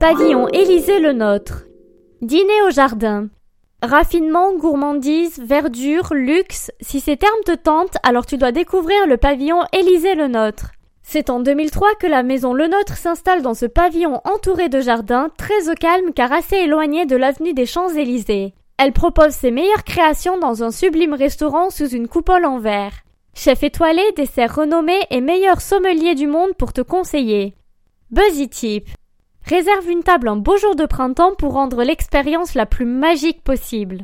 Pavillon Élysée le Nôtre. Dîner au jardin. Raffinement, gourmandise, verdure, luxe, si ces termes te tentent, alors tu dois découvrir le pavillon Élysée le Nôtre. C'est en 2003 que la maison Le Nôtre s'installe dans ce pavillon entouré de jardins, très au calme car assez éloigné de l'avenue des Champs-Élysées. Elle propose ses meilleures créations dans un sublime restaurant sous une coupole en verre. Chef étoilé, dessert renommé et meilleur sommelier du monde pour te conseiller. Buzzy Tip. Réserve une table un beau jour de printemps pour rendre l'expérience la plus magique possible.